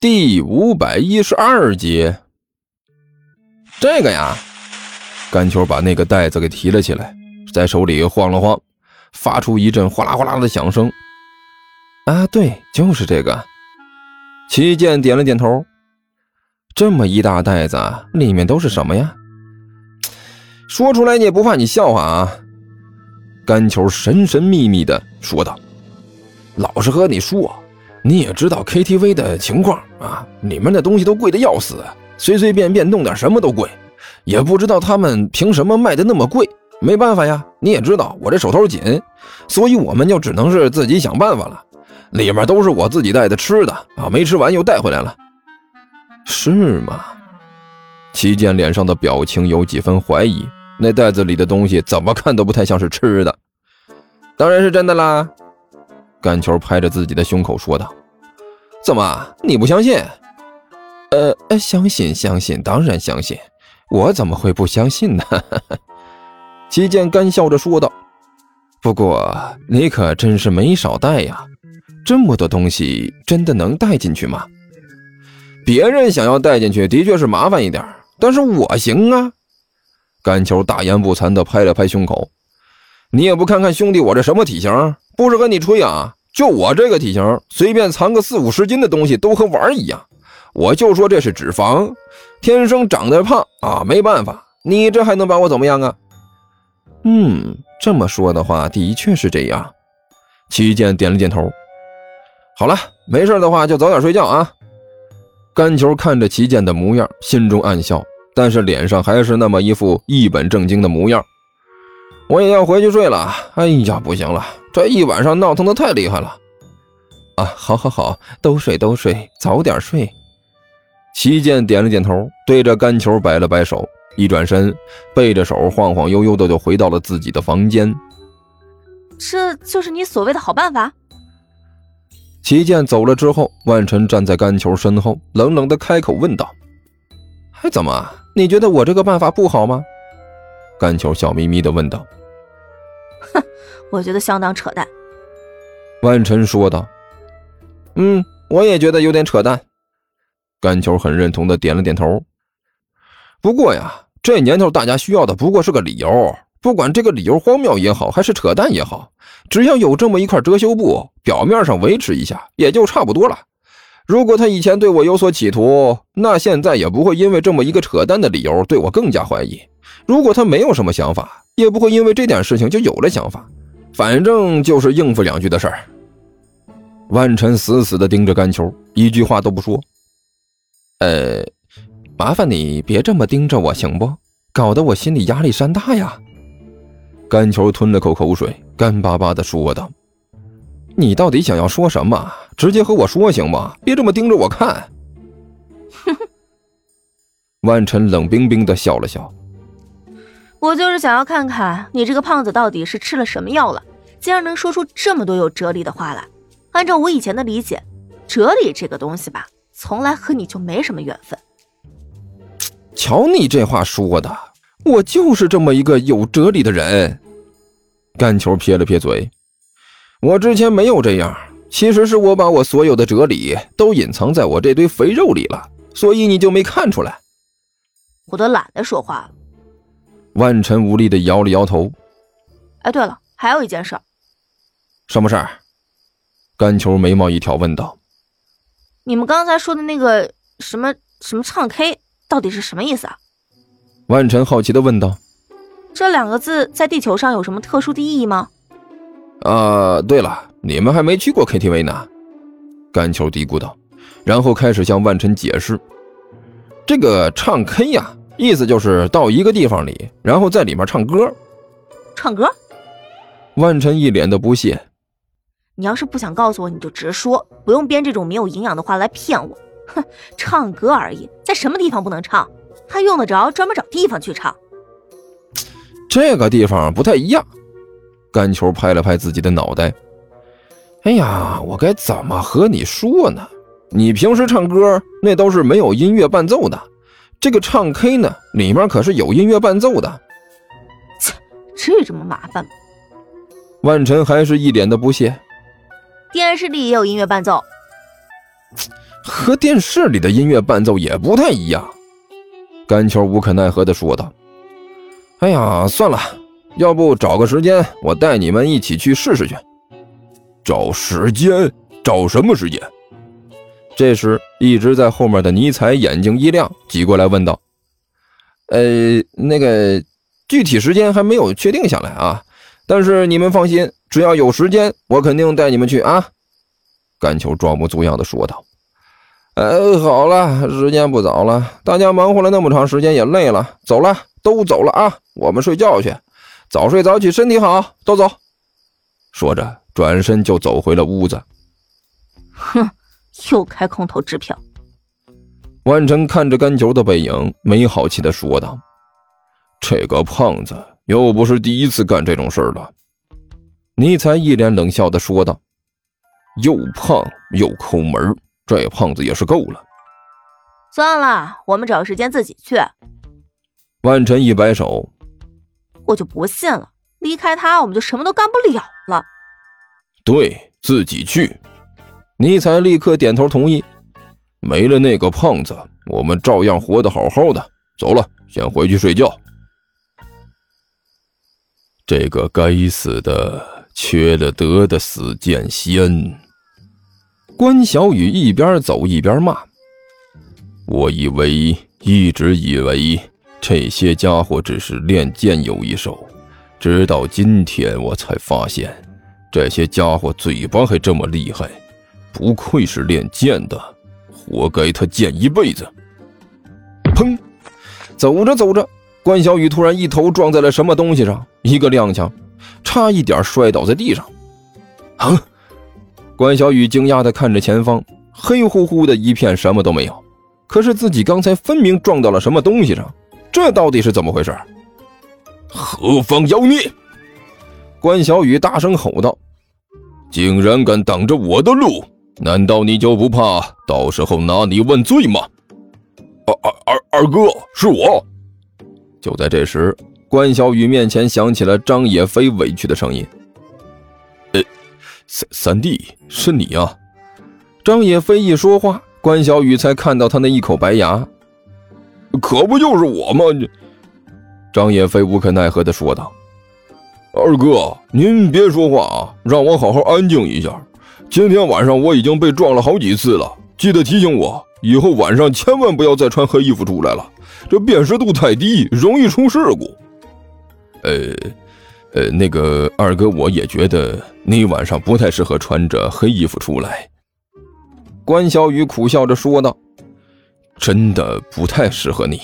第五百一十二集，这个呀，甘球把那个袋子给提了起来，在手里晃了晃，发出一阵哗啦哗啦的响声。啊，对，就是这个。齐健点了点头。这么一大袋子，里面都是什么呀？说出来你也不怕你笑话啊？甘球神神秘秘的说道：“老实和你说。”你也知道 KTV 的情况啊，里面的东西都贵的要死，随随便便弄点什么都贵，也不知道他们凭什么卖的那么贵。没办法呀，你也知道我这手头紧，所以我们就只能是自己想办法了。里面都是我自己带的吃的啊，没吃完又带回来了。是吗？齐健脸上的表情有几分怀疑，那袋子里的东西怎么看都不太像是吃的。当然是真的啦。甘球拍着自己的胸口说道：“怎么，你不相信？呃，相信，相信，当然相信。我怎么会不相信呢？” 齐健干笑着说道：“不过你可真是没少带呀，这么多东西，真的能带进去吗？别人想要带进去，的确是麻烦一点，但是我行啊。”甘球大言不惭地拍了拍胸口：“你也不看看兄弟我这什么体型？”不是跟你吹啊！就我这个体型，随便藏个四五十斤的东西都和玩一样。我就说这是脂肪，天生长得胖啊，没办法。你这还能把我怎么样啊？嗯，这么说的话，的确是这样。齐健点了点头。好了，没事的话就早点睡觉啊。甘球看着齐健的模样，心中暗笑，但是脸上还是那么一副一本正经的模样。我也要回去睡了。哎呀，不行了。这一晚上闹腾的太厉害了，啊，好，好，好，都睡，都睡，早点睡。齐健点了点头，对着甘球摆了摆手，一转身，背着手晃晃悠悠的就回到了自己的房间。这就是你所谓的好办法？齐健走了之后，万晨站在甘球身后，冷冷的开口问道：“还怎么？你觉得我这个办法不好吗？”甘球笑眯眯的问道。哼，我觉得相当扯淡。”万晨说道。“嗯，我也觉得有点扯淡。”甘球很认同的点了点头。“不过呀，这年头大家需要的不过是个理由，不管这个理由荒谬也好，还是扯淡也好，只要有这么一块遮羞布，表面上维持一下，也就差不多了。如果他以前对我有所企图，那现在也不会因为这么一个扯淡的理由对我更加怀疑。如果他没有什么想法。”也不会因为这点事情就有了想法，反正就是应付两句的事儿。万晨死死地盯着甘球，一句话都不说。呃，麻烦你别这么盯着我行不？搞得我心里压力山大呀。甘球吞了口口水，干巴巴地说道：“你到底想要说什么？直接和我说行吗？别这么盯着我看。”哼哼。万晨冷冰冰的笑了笑。我就是想要看看你这个胖子到底是吃了什么药了，竟然能说出这么多有哲理的话来。按照我以前的理解，哲理这个东西吧，从来和你就没什么缘分。瞧你这话说的，我就是这么一个有哲理的人。干球撇了撇嘴，我之前没有这样，其实是我把我所有的哲理都隐藏在我这堆肥肉里了，所以你就没看出来。我都懒得说话了。万晨无力的摇了摇头。哎，对了，还有一件事。什么事儿？甘球眉毛一挑，问道：“你们刚才说的那个什么什么唱 K，到底是什么意思啊？”万晨好奇的问道：“这两个字在地球上有什么特殊的意义吗？”啊，对了，你们还没去过 KTV 呢。甘球嘀咕道，然后开始向万晨解释：“这个唱 K 呀。”意思就是到一个地方里，然后在里面唱歌。唱歌？万晨一脸的不屑。你要是不想告诉我，你就直说，不用编这种没有营养的话来骗我。哼，唱歌而已，在什么地方不能唱？还用得着专门找地方去唱？这个地方不太一样。甘球拍了拍自己的脑袋。哎呀，我该怎么和你说呢？你平时唱歌那都是没有音乐伴奏的。这个唱 K 呢，里面可是有音乐伴奏的。切，至于这么麻烦吗？万晨还是一脸的不屑。电视里也有音乐伴奏。和电视里的音乐伴奏也不太一样。甘球无可奈何地说道：“哎呀，算了，要不找个时间，我带你们一起去试试去。找时间？找什么时间？”这时，一直在后面的尼采眼睛一亮，挤过来问道：“呃，那个具体时间还没有确定下来啊，但是你们放心，只要有时间，我肯定带你们去啊。”甘秋装模作样的说道。呃，好了，时间不早了，大家忙活了那么长时间也累了，走了，都走了啊，我们睡觉去，早睡早起，身体好，都走。说着，转身就走回了屋子。哼，又开空头支票。万晨看着甘球的背影，没好气的说道：“这个胖子又不是第一次干这种事儿了。”尼才一脸冷笑的说道：“又胖又抠门。”这胖子也是够了，算了，我们找时间自己去。万晨一摆手，我就不信了，离开他我们就什么都干不了了。对自己去，尼采立刻点头同意。没了那个胖子，我们照样活得好好的。走了，先回去睡觉。这个该死的缺了德的死剑仙！关小雨一边走一边骂：“我以为，一直以为这些家伙只是练剑有一手，直到今天我才发现，这些家伙嘴巴还这么厉害，不愧是练剑的，活该他贱一辈子。”砰！走着走着，关小雨突然一头撞在了什么东西上，一个踉跄，差一点摔倒在地上。啊！关小雨惊讶地看着前方，黑乎乎的一片，什么都没有。可是自己刚才分明撞到了什么东西上，这到底是怎么回事？何方妖孽！关小雨大声吼道：“竟然敢挡着我的路！难道你就不怕到时候拿你问罪吗？”二二二二哥，是我。就在这时，关小雨面前响起了张野飞委屈的声音。三三弟，是你啊！张野飞一说话，关小雨才看到他那一口白牙，可不就是我吗？你张野飞无可奈何的说道：“二哥，您别说话啊，让我好好安静一下。今天晚上我已经被撞了好几次了，记得提醒我，以后晚上千万不要再穿黑衣服出来了，这辨识度太低，容易出事故。”呃。呃，那个二哥，我也觉得你晚上不太适合穿着黑衣服出来。”关小雨苦笑着说道，“真的不太适合你。”